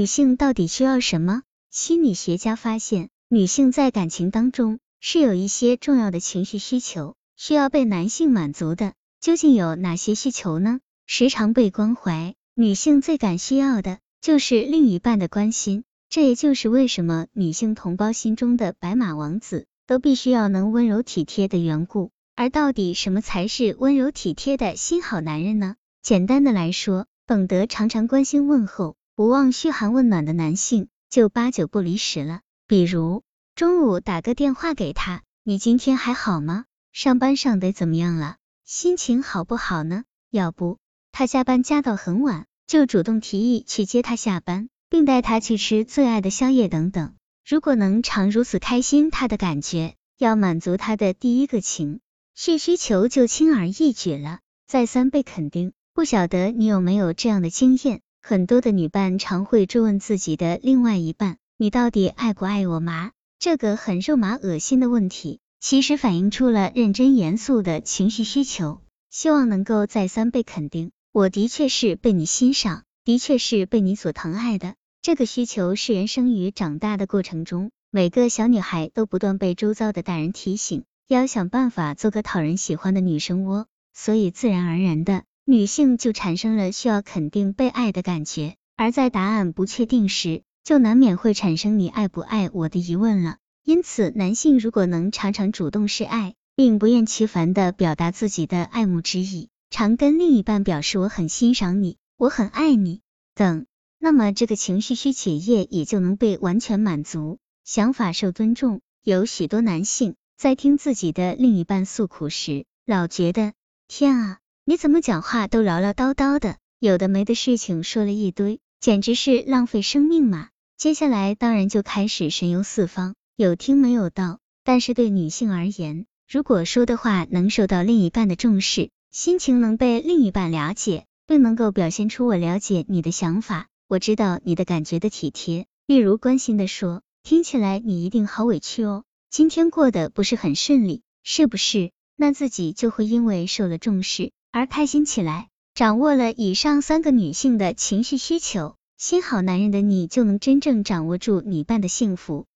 女性到底需要什么？心理学家发现，女性在感情当中是有一些重要的情绪需求需要被男性满足的。究竟有哪些需求呢？时常被关怀，女性最感需要的就是另一半的关心。这也就是为什么女性同胞心中的白马王子都必须要能温柔体贴的缘故。而到底什么才是温柔体贴的新好男人呢？简单的来说，懂得常常关心问候、不忘嘘寒问暖的男性，就八九不离十了。比如中午打个电话给他，你今天还好吗？上班上得怎么样了？心情好不好呢？要不他加班加到很晚，就主动提议去接他下班。并带他去吃最爱的宵夜等等。如果能常如此开心，他的感觉要满足他的第一个情绪需求就轻而易举了。再三被肯定，不晓得你有没有这样的经验？很多的女伴常会追问自己的另外一半：“你到底爱不爱我吗？”这个很肉麻恶心的问题，其实反映出了认真严肃的情绪需求，希望能够再三被肯定。我的确是被你欣赏，的确是被你所疼爱的。这个需求是人生与长大的过程中，每个小女孩都不断被周遭的大人提醒，要想办法做个讨人喜欢的女生窝，所以自然而然的，女性就产生了需要肯定被爱的感觉。而在答案不确定时，就难免会产生你爱不爱我的疑问了。因此，男性如果能常常主动示爱，并不厌其烦的表达自己的爱慕之意，常跟另一半表示我很欣赏你，我很爱你等。那么这个情绪需企业也就能被完全满足，想法受尊重。有许多男性在听自己的另一半诉苦时，老觉得天啊，你怎么讲话都唠唠叨叨的，有的没的事情说了一堆，简直是浪费生命嘛。接下来当然就开始神游四方，有听没有到。但是对女性而言，如果说的话能受到另一半的重视，心情能被另一半了解，并能够表现出我了解你的想法。我知道你的感觉的体贴，例如关心的说，听起来你一定好委屈哦，今天过得不是很顺利，是不是？那自己就会因为受了重视而开心起来。掌握了以上三个女性的情绪需求，心好男人的你就能真正掌握住女伴的幸福。